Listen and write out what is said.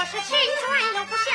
我是亲传又不是